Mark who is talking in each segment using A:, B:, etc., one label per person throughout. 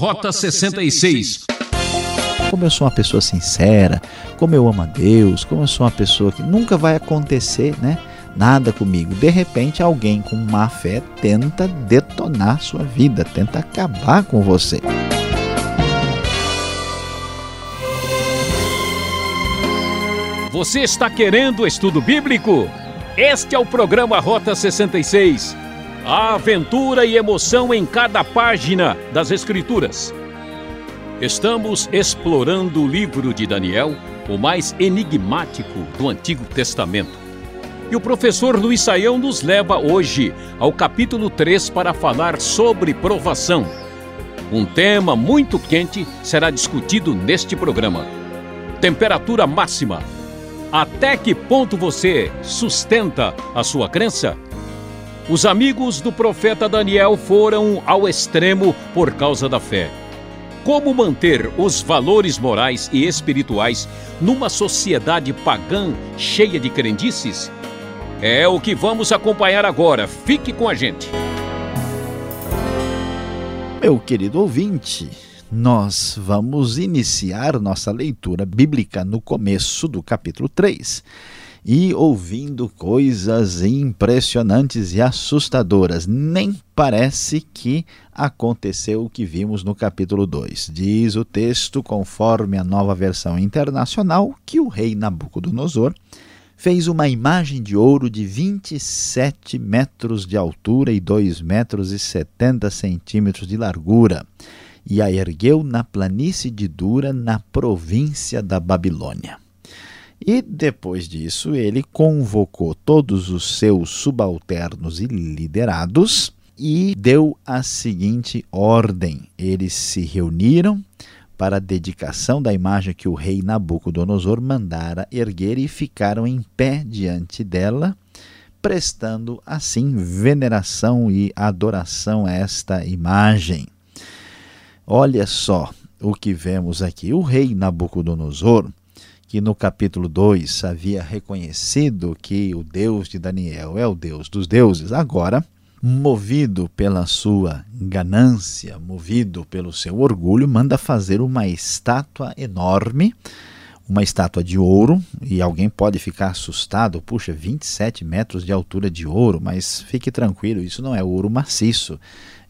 A: Rota 66.
B: Como eu sou uma pessoa sincera, como eu amo a Deus, como eu sou uma pessoa que nunca vai acontecer, né? Nada comigo. De repente, alguém com má fé tenta detonar sua vida, tenta acabar com você.
A: Você está querendo estudo bíblico? Este é o programa Rota 66. A aventura e emoção em cada página das Escrituras. Estamos explorando o livro de Daniel, o mais enigmático do Antigo Testamento. E o professor Luiz Saião nos leva hoje ao capítulo 3 para falar sobre provação. Um tema muito quente será discutido neste programa. Temperatura máxima até que ponto você sustenta a sua crença? Os amigos do profeta Daniel foram ao extremo por causa da fé. Como manter os valores morais e espirituais numa sociedade pagã cheia de crendices? É o que vamos acompanhar agora. Fique com a gente.
B: Meu querido ouvinte, nós vamos iniciar nossa leitura bíblica no começo do capítulo 3 e ouvindo coisas impressionantes e assustadoras. Nem parece que aconteceu o que vimos no capítulo 2. Diz o texto, conforme a nova versão internacional, que o rei Nabucodonosor fez uma imagem de ouro de 27 metros de altura e 2 metros e 70 centímetros de largura e a ergueu na planície de Dura, na província da Babilônia. E depois disso, ele convocou todos os seus subalternos e liderados e deu a seguinte ordem: eles se reuniram para a dedicação da imagem que o rei Nabucodonosor mandara erguer e ficaram em pé diante dela, prestando assim veneração e adoração a esta imagem. Olha só o que vemos aqui. O rei Nabucodonosor, que no capítulo 2 havia reconhecido que o Deus de Daniel é o Deus dos deuses, agora, movido pela sua ganância, movido pelo seu orgulho, manda fazer uma estátua enorme, uma estátua de ouro, e alguém pode ficar assustado, puxa, 27 metros de altura de ouro, mas fique tranquilo, isso não é ouro maciço,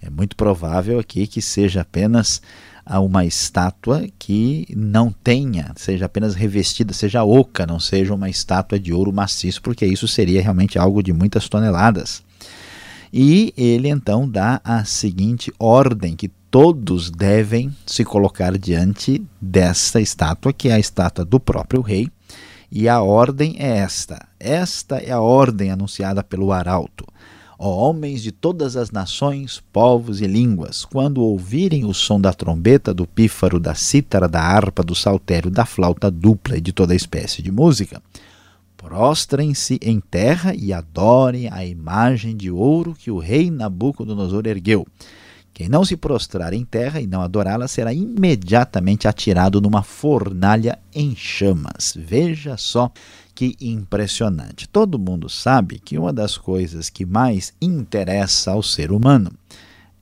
B: é muito provável aqui que seja apenas uma estátua que não tenha, seja apenas revestida, seja oca, não seja uma estátua de ouro maciço, porque isso seria realmente algo de muitas toneladas. E ele então dá a seguinte ordem: que todos devem se colocar diante desta estátua, que é a estátua do próprio rei. E a ordem é esta: esta é a ordem anunciada pelo arauto. Ó homens de todas as nações, povos e línguas, quando ouvirem o som da trombeta, do pífaro, da cítara, da harpa, do saltério, da flauta dupla e de toda espécie de música, prostrem-se em terra e adorem a imagem de ouro que o rei Nabucodonosor ergueu. Quem não se prostrar em terra e não adorá-la será imediatamente atirado numa fornalha em chamas. Veja só que impressionante. Todo mundo sabe que uma das coisas que mais interessa ao ser humano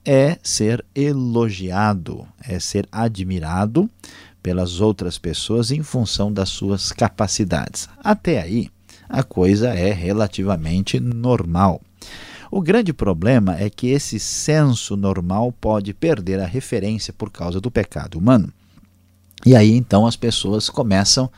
B: é ser elogiado, é ser admirado pelas outras pessoas em função das suas capacidades. Até aí, a coisa é relativamente normal. O grande problema é que esse senso normal pode perder a referência por causa do pecado humano. E aí então as pessoas começam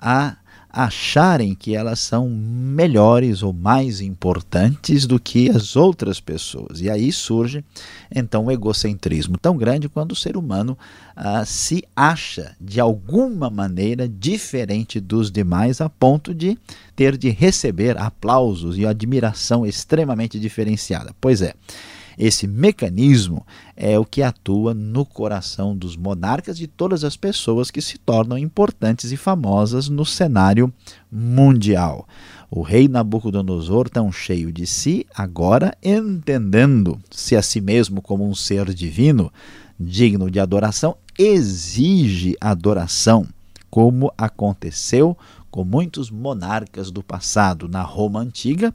B: a acharem que elas são melhores ou mais importantes do que as outras pessoas. E aí surge então o egocentrismo tão grande quando o ser humano ah, se acha de alguma maneira diferente dos demais a ponto de ter de receber aplausos e admiração extremamente diferenciada. Pois é. Esse mecanismo é o que atua no coração dos monarcas e todas as pessoas que se tornam importantes e famosas no cenário mundial. O rei Nabucodonosor, tão cheio de si, agora entendendo-se a si mesmo como um ser divino, digno de adoração, exige adoração, como aconteceu com muitos monarcas do passado. Na Roma antiga,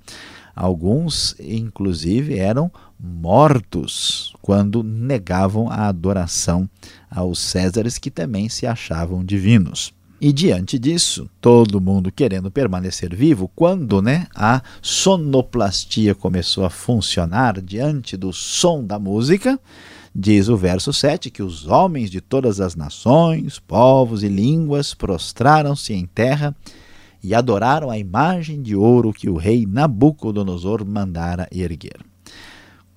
B: Alguns, inclusive, eram mortos quando negavam a adoração aos Césares, que também se achavam divinos. E diante disso, todo mundo querendo permanecer vivo, quando né, a sonoplastia começou a funcionar diante do som da música, diz o verso 7 que os homens de todas as nações, povos e línguas prostraram-se em terra e adoraram a imagem de ouro que o rei Nabucodonosor mandara erguer.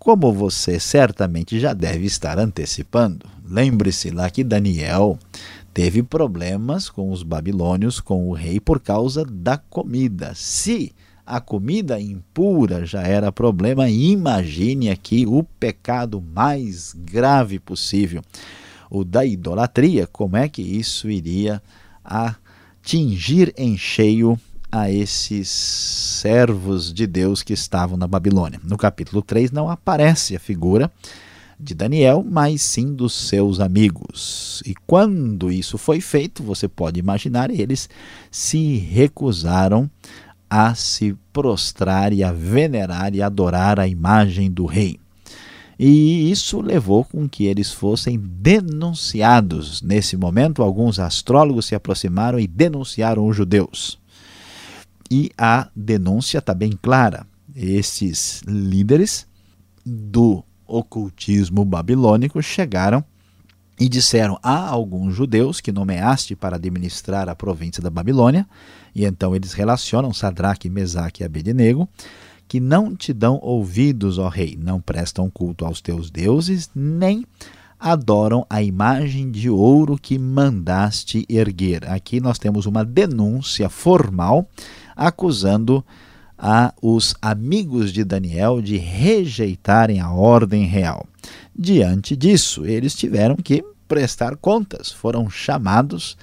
B: Como você certamente já deve estar antecipando, lembre-se lá que Daniel teve problemas com os babilônios, com o rei, por causa da comida. Se a comida impura já era problema, imagine aqui o pecado mais grave possível, o da idolatria, como é que isso iria atingir em cheio a esses servos de Deus que estavam na Babilônia. No capítulo 3 não aparece a figura de Daniel, mas sim dos seus amigos. E quando isso foi feito, você pode imaginar, eles se recusaram a se prostrar e a venerar e adorar a imagem do rei. E isso levou com que eles fossem denunciados. Nesse momento, alguns astrólogos se aproximaram e denunciaram os judeus. E a denúncia está bem clara. Esses líderes do ocultismo babilônico chegaram e disseram: Há alguns judeus que nomeaste para administrar a província da Babilônia, e então eles relacionam Sadraque, Mesaque e Abednego, que não te dão ouvidos, ó rei, não prestam culto aos teus deuses, nem adoram a imagem de ouro que mandaste erguer. Aqui nós temos uma denúncia formal acusando a os amigos de Daniel de rejeitarem a ordem real. Diante disso, eles tiveram que prestar contas, foram chamados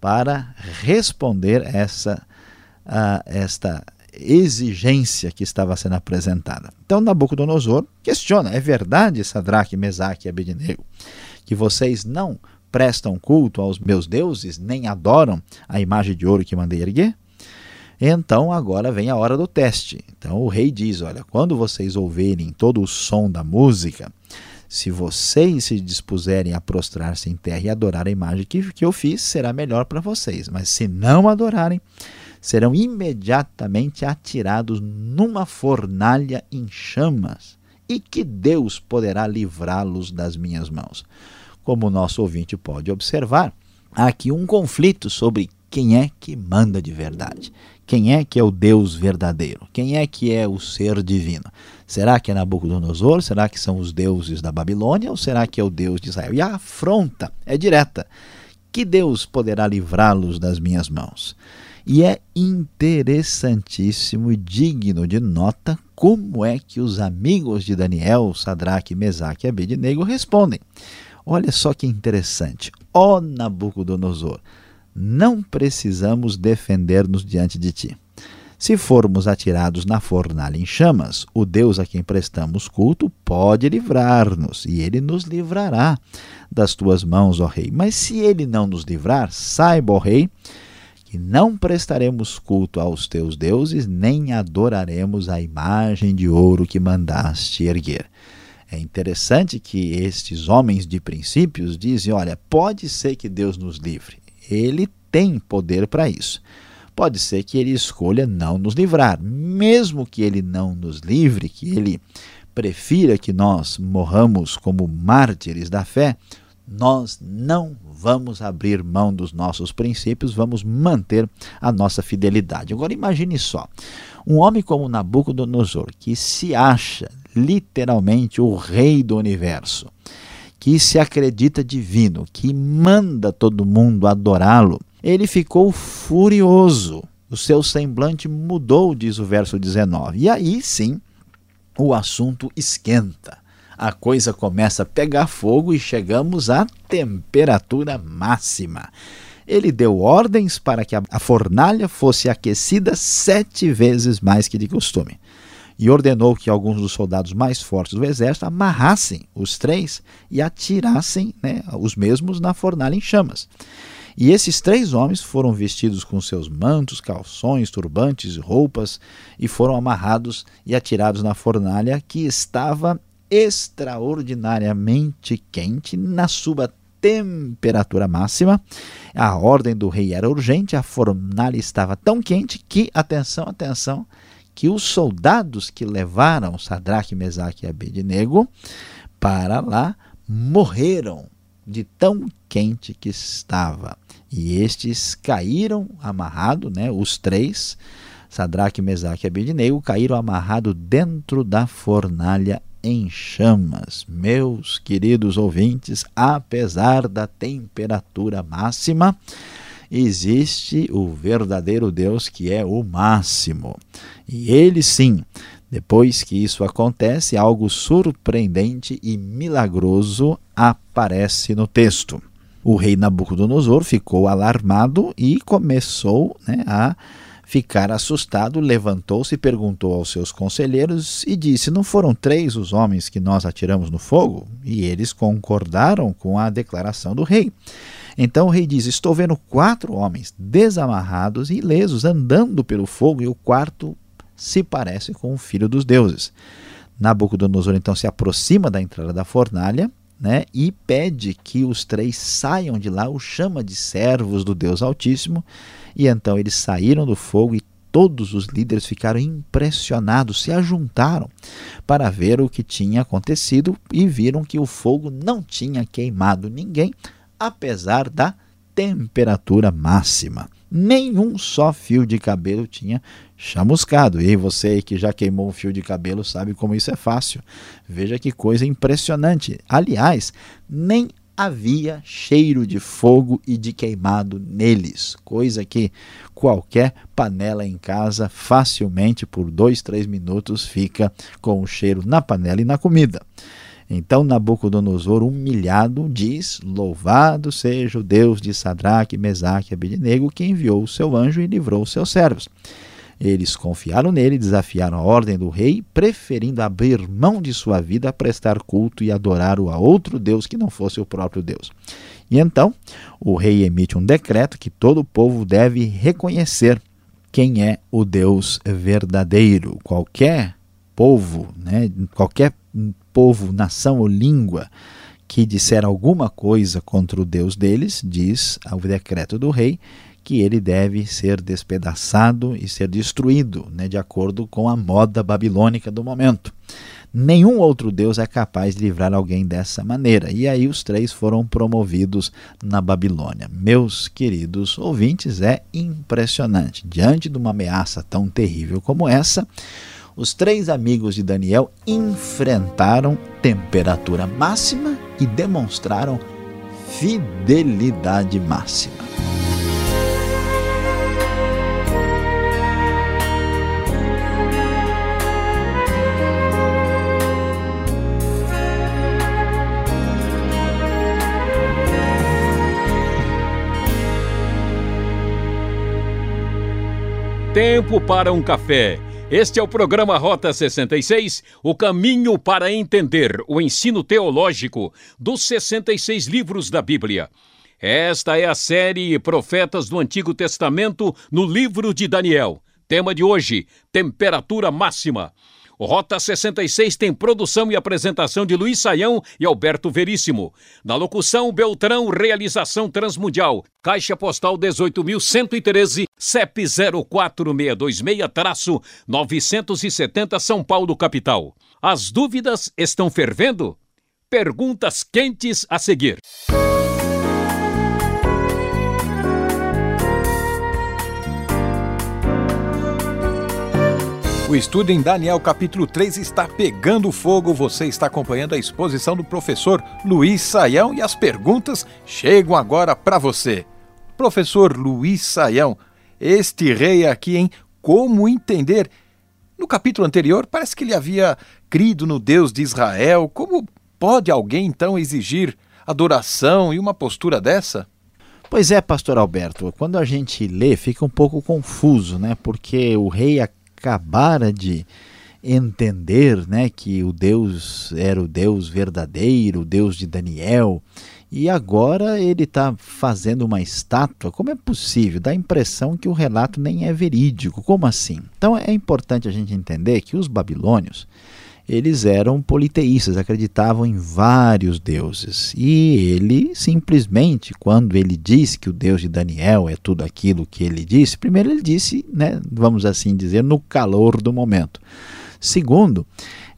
B: para responder essa esta exigência que estava sendo apresentada. Então Nabucodonosor questiona: é verdade, Sadraque, Mesaque e Abednego, que vocês não prestam culto aos meus deuses, nem adoram a imagem de ouro que mandei erguer? Então agora vem a hora do teste. Então o rei diz: Olha, quando vocês ouvirem todo o som da música, se vocês se dispuserem a prostrar-se em terra e adorar a imagem que, que eu fiz, será melhor para vocês. Mas se não adorarem, serão imediatamente atirados numa fornalha em chamas. E que Deus poderá livrá-los das minhas mãos. Como o nosso ouvinte pode observar, há aqui um conflito sobre quem é que manda de verdade. Quem é que é o Deus verdadeiro? Quem é que é o ser divino? Será que é Nabucodonosor? Será que são os deuses da Babilônia? Ou será que é o Deus de Israel? E a afronta é direta. Que Deus poderá livrá-los das minhas mãos? E é interessantíssimo e digno de nota como é que os amigos de Daniel, Sadraque, Mesaque e Abednego respondem. Olha só que interessante. Ó Nabucodonosor, não precisamos defender-nos diante de ti. Se formos atirados na fornalha em chamas, o Deus a quem prestamos culto pode livrar-nos, e ele nos livrará das tuas mãos, ó Rei. Mas se ele não nos livrar, saiba, ó Rei, que não prestaremos culto aos teus deuses, nem adoraremos a imagem de ouro que mandaste erguer. É interessante que estes homens de princípios dizem: olha, pode ser que Deus nos livre, ele tem poder para isso. Pode ser que ele escolha não nos livrar, mesmo que ele não nos livre, que ele prefira que nós morramos como mártires da fé, nós não vamos abrir mão dos nossos princípios, vamos manter a nossa fidelidade. Agora imagine só, um homem como Nabucodonosor, que se acha literalmente o rei do universo, que se acredita divino, que manda todo mundo adorá-lo, ele ficou furioso. O seu semblante mudou, diz o verso 19. E aí sim, o assunto esquenta. A coisa começa a pegar fogo e chegamos à temperatura máxima. Ele deu ordens para que a fornalha fosse aquecida sete vezes mais que de costume e ordenou que alguns dos soldados mais fortes do exército amarrassem os três e atirassem né, os mesmos na fornalha em chamas. E esses três homens foram vestidos com seus mantos, calções, turbantes, roupas e foram amarrados e atirados na fornalha que estava extraordinariamente quente na sua temperatura máxima. A ordem do rei era urgente, a fornalha estava tão quente que, atenção, atenção, que os soldados que levaram Sadraque, Mesaque e Abednego para lá morreram de tão quente que estava. E estes caíram amarrado, né, os três, Sadraque, Mesaque e Abednego, caíram amarrado dentro da fornalha em chamas. Meus queridos ouvintes, apesar da temperatura máxima, existe o verdadeiro Deus que é o máximo. E ele sim, depois que isso acontece, algo surpreendente e milagroso aparece no texto. O rei Nabucodonosor ficou alarmado e começou né, a ficar assustado, levantou-se perguntou aos seus conselheiros e disse: Não foram três os homens que nós atiramos no fogo? E eles concordaram com a declaração do rei. Então o rei diz: Estou vendo quatro homens desamarrados e ilesos andando pelo fogo, e o quarto se parece com o filho dos deuses. Nabucodonosor então se aproxima da entrada da fornalha né, e pede que os três saiam de lá, o chama de servos do Deus Altíssimo, e então eles saíram do fogo e todos os líderes ficaram impressionados, se ajuntaram para ver o que tinha acontecido e viram que o fogo não tinha queimado ninguém, apesar da temperatura máxima. Nenhum só fio de cabelo tinha chamuscado. E você que já queimou um fio de cabelo sabe como isso é fácil. Veja que coisa impressionante. Aliás, nem havia cheiro de fogo e de queimado neles, coisa que qualquer panela em casa facilmente por dois, três minutos fica com o cheiro na panela e na comida. Então Nabucodonosor, humilhado, diz: Louvado seja o Deus de Sadraque, Mesaque e Abednego, que enviou o seu anjo e livrou os seus servos. Eles confiaram nele, desafiaram a ordem do rei, preferindo abrir mão de sua vida a prestar culto e adorar a outro Deus que não fosse o próprio Deus. E então o rei emite um decreto que todo o povo deve reconhecer quem é o Deus verdadeiro. Qualquer povo, né, qualquer povo, nação ou língua que disser alguma coisa contra o Deus deles, diz ao decreto do rei, que ele deve ser despedaçado e ser destruído, né, de acordo com a moda babilônica do momento. Nenhum outro Deus é capaz de livrar alguém dessa maneira. E aí os três foram promovidos na Babilônia. Meus queridos ouvintes, é impressionante. Diante de uma ameaça tão terrível como essa, os três amigos de Daniel enfrentaram temperatura máxima e demonstraram fidelidade máxima.
A: Tempo para um café. Este é o programa Rota 66, o caminho para entender o ensino teológico dos 66 livros da Bíblia. Esta é a série Profetas do Antigo Testamento no livro de Daniel. Tema de hoje: Temperatura Máxima. Rota 66 tem produção e apresentação de Luiz Saião e Alberto Veríssimo. Na locução, Beltrão, realização Transmundial. Caixa Postal 18.113, CEP 04626-970 São Paulo, capital. As dúvidas estão fervendo? Perguntas quentes a seguir.
C: O estudo em Daniel capítulo 3 está pegando fogo. Você está acompanhando a exposição do professor Luiz Saião e as perguntas chegam agora para você. Professor Luiz Saião, este rei aqui, em Como entender? No capítulo anterior, parece que ele havia crido no Deus de Israel. Como pode alguém então exigir adoração e uma postura dessa?
B: Pois é, pastor Alberto, quando a gente lê fica um pouco confuso, né? Porque o rei acabara de entender né, que o Deus era o Deus verdadeiro, o Deus de Daniel, e agora ele está fazendo uma estátua. Como é possível? Dá a impressão que o relato nem é verídico. Como assim? Então é importante a gente entender que os babilônios eles eram politeístas, acreditavam em vários deuses. E ele simplesmente, quando ele disse que o Deus de Daniel é tudo aquilo que ele disse, primeiro ele disse, né, vamos assim dizer, no calor do momento. Segundo,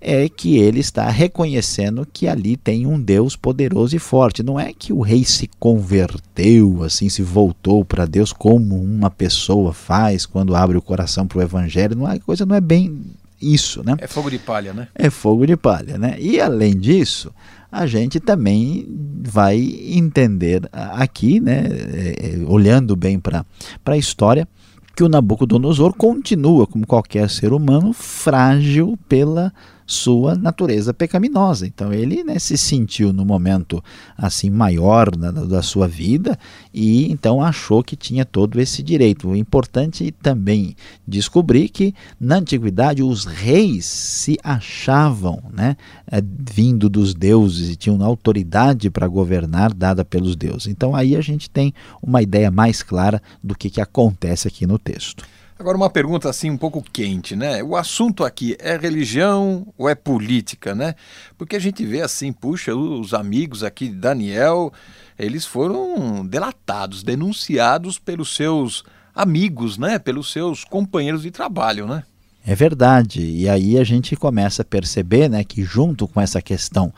B: é que ele está reconhecendo que ali tem um Deus poderoso e forte. Não é que o rei se converteu, assim, se voltou para Deus como uma pessoa faz quando abre o coração para o evangelho. Não, a coisa não é bem isso, né?
C: É fogo de palha, né?
B: É fogo de palha, né? E além disso, a gente também vai entender aqui, né, é, é, olhando bem para a história, que o Nabucodonosor continua, como qualquer ser humano, frágil pela sua natureza pecaminosa. Então ele né, se sentiu no momento assim maior da sua vida e então achou que tinha todo esse direito. O importante também descobrir que na antiguidade os reis se achavam né, é, vindo dos deuses e tinham autoridade para governar dada pelos deuses. Então aí a gente tem uma ideia mais clara do que, que acontece aqui no texto.
C: Agora, uma pergunta assim um pouco quente, né? O assunto aqui é religião ou é política, né? Porque a gente vê assim, puxa, os amigos aqui de Daniel, eles foram delatados, denunciados pelos seus amigos, né? Pelos seus companheiros de trabalho, né?
B: É verdade. E aí a gente começa a perceber né, que, junto com essa questão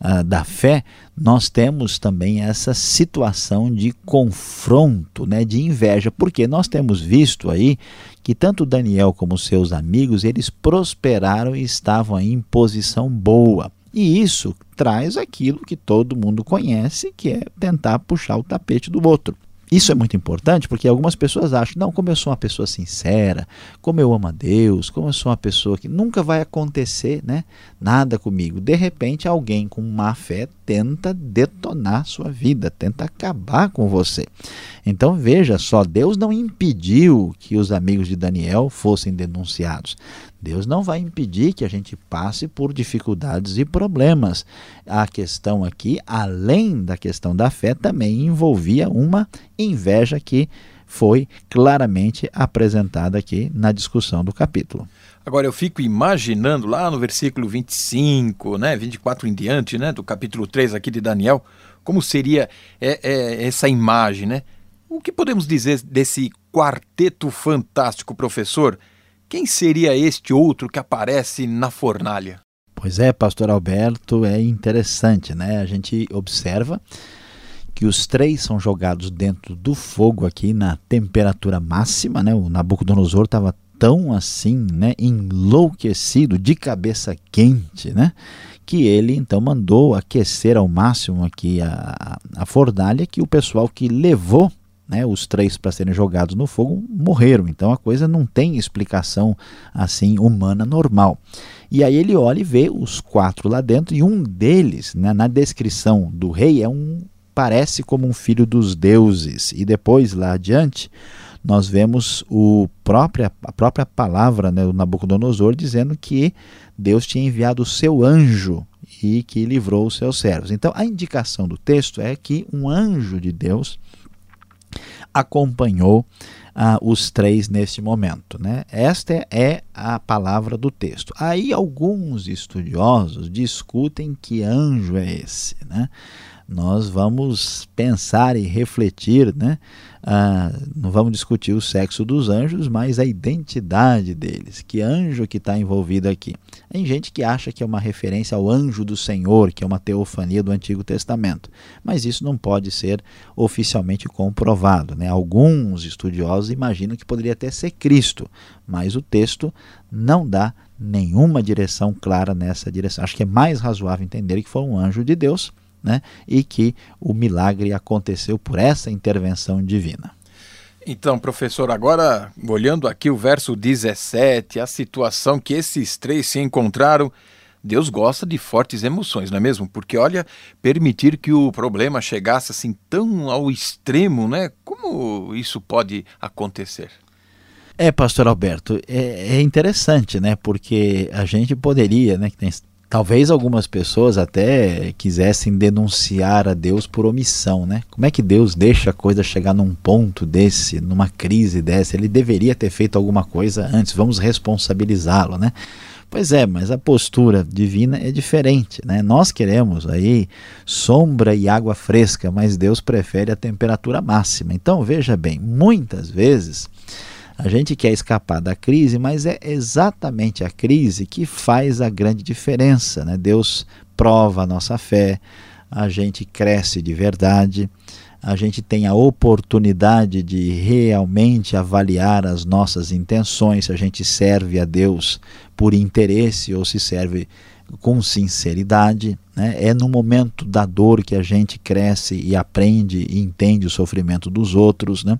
B: uh, da fé, nós temos também essa situação de confronto, né, de inveja, porque nós temos visto aí que tanto Daniel como seus amigos, eles prosperaram e estavam em posição boa. E isso traz aquilo que todo mundo conhece, que é tentar puxar o tapete do outro. Isso é muito importante porque algumas pessoas acham, não, como eu sou uma pessoa sincera, como eu amo a Deus, como eu sou uma pessoa que nunca vai acontecer né, nada comigo. De repente, alguém com má fé tenta detonar sua vida, tenta acabar com você. Então veja só, Deus não impediu que os amigos de Daniel fossem denunciados. Deus não vai impedir que a gente passe por dificuldades e problemas. A questão aqui, além da questão da fé, também envolvia uma inveja que foi claramente apresentada aqui na discussão do capítulo.
C: Agora eu fico imaginando lá no versículo 25, né, 24 em diante, né, do capítulo 3 aqui de Daniel, como seria é, é, essa imagem, né? O que podemos dizer desse quarteto fantástico, professor? Quem seria este outro que aparece na fornalha?
B: Pois é, pastor Alberto, é interessante, né? A gente observa que os três são jogados dentro do fogo aqui na temperatura máxima, né? O Nabucodonosor estava tão assim, né, enlouquecido, de cabeça quente, né, que ele então mandou aquecer ao máximo aqui a, a fornalha que o pessoal que levou né, os três para serem jogados no fogo morreram. Então a coisa não tem explicação assim humana normal. E aí ele olha e vê os quatro lá dentro e um deles, né, na descrição do rei, é um parece como um filho dos deuses. E depois lá adiante nós vemos o própria, a própria palavra, né, o Nabucodonosor, dizendo que Deus tinha enviado o seu anjo e que livrou os seus servos. Então a indicação do texto é que um anjo de Deus acompanhou ah, os três neste momento. Né? Esta é a palavra do texto. Aí alguns estudiosos discutem que anjo é esse. Né? Nós vamos pensar e refletir, né? Ah, não vamos discutir o sexo dos anjos, mas a identidade deles. Que anjo que está envolvido aqui? Tem gente que acha que é uma referência ao anjo do Senhor, que é uma teofania do Antigo Testamento, mas isso não pode ser oficialmente comprovado. Né? Alguns estudiosos imaginam que poderia até ser Cristo, mas o texto não dá nenhuma direção clara nessa direção. Acho que é mais razoável entender que foi um anjo de Deus né? e que o milagre aconteceu por essa intervenção divina.
C: Então, professor, agora olhando aqui o verso 17, a situação que esses três se encontraram, Deus gosta de fortes emoções, não é mesmo? Porque olha, permitir que o problema chegasse assim tão ao extremo, né? Como isso pode acontecer?
B: É, pastor Alberto, é, é interessante, né? Porque a gente poderia, né, que tem Talvez algumas pessoas até quisessem denunciar a Deus por omissão, né? Como é que Deus deixa a coisa chegar num ponto desse, numa crise dessa? Ele deveria ter feito alguma coisa antes, vamos responsabilizá-lo, né? Pois é, mas a postura divina é diferente, né? Nós queremos aí sombra e água fresca, mas Deus prefere a temperatura máxima. Então, veja bem, muitas vezes a gente quer escapar da crise, mas é exatamente a crise que faz a grande diferença. Né? Deus prova a nossa fé, a gente cresce de verdade, a gente tem a oportunidade de realmente avaliar as nossas intenções, se a gente serve a Deus por interesse ou se serve com sinceridade. Né? É no momento da dor que a gente cresce e aprende e entende o sofrimento dos outros. Né?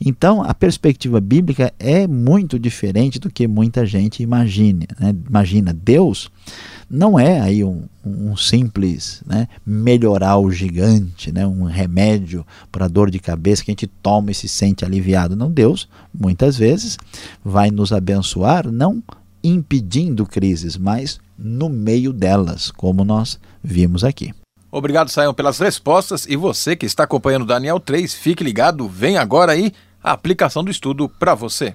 B: Então, a perspectiva bíblica é muito diferente do que muita gente imagine, né? imagina. Deus não é aí um, um simples né, melhorar o gigante, né, um remédio para dor de cabeça que a gente toma e se sente aliviado. Não, Deus, muitas vezes, vai nos abençoar, não impedindo crises, mas no meio delas, como nós vimos aqui.
C: Obrigado, Saião, pelas respostas. E você que está acompanhando o Daniel 3, fique ligado, vem agora aí a aplicação do estudo para você.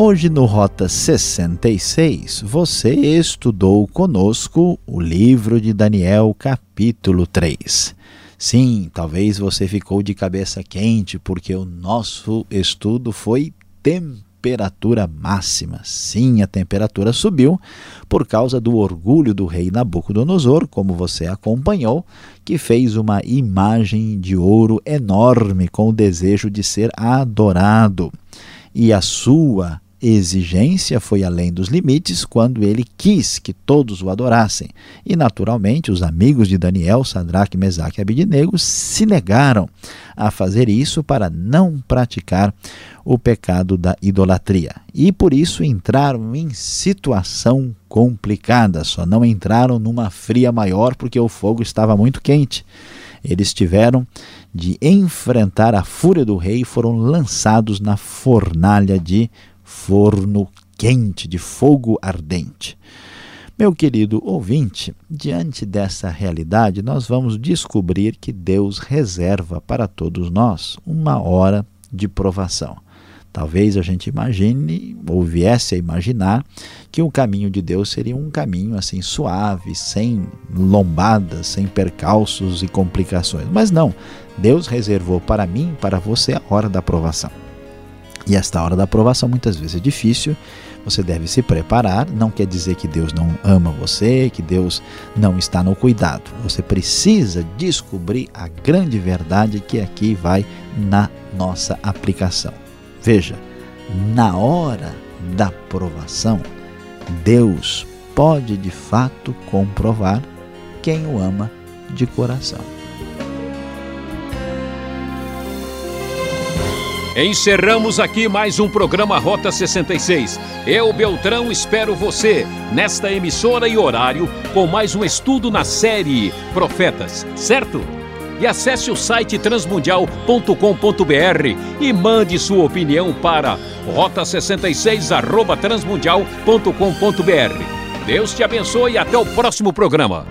B: Hoje no Rota 66, você estudou conosco o livro de Daniel, capítulo 3. Sim, talvez você ficou de cabeça quente porque o nosso estudo foi temperatura máxima. Sim, a temperatura subiu por causa do orgulho do rei Nabucodonosor, como você acompanhou, que fez uma imagem de ouro enorme com o desejo de ser adorado. E a sua exigência foi além dos limites quando ele quis que todos o adorassem. E, naturalmente, os amigos de Daniel, Sadraque, Mesaque e Abidinego se negaram a fazer isso para não praticar o pecado da idolatria. E por isso entraram em situação complicada, só não entraram numa fria maior porque o fogo estava muito quente. Eles tiveram de enfrentar a fúria do rei e foram lançados na fornalha de forno quente, de fogo ardente. Meu querido ouvinte, diante dessa realidade, nós vamos descobrir que Deus reserva para todos nós uma hora de provação. Talvez a gente imagine ou viesse a imaginar que o caminho de Deus seria um caminho assim suave, sem lombadas, sem percalços e complicações. Mas não, Deus reservou para mim, para você a hora da provação. E esta hora da aprovação muitas vezes é difícil, você deve se preparar. Não quer dizer que Deus não ama você, que Deus não está no cuidado. Você precisa descobrir a grande verdade que aqui vai na nossa aplicação. Veja, na hora da provação, Deus pode de fato comprovar quem o ama de coração.
A: Encerramos aqui mais um programa Rota 66. Eu, Beltrão, espero você nesta emissora e horário com mais um estudo na série Profetas, certo? E acesse o site transmundial.com.br e mande sua opinião para rota66@transmundial.com.br. Deus te abençoe e até o próximo programa.